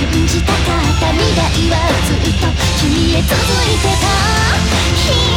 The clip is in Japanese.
信じたかった未来はずっと君へ届いてた。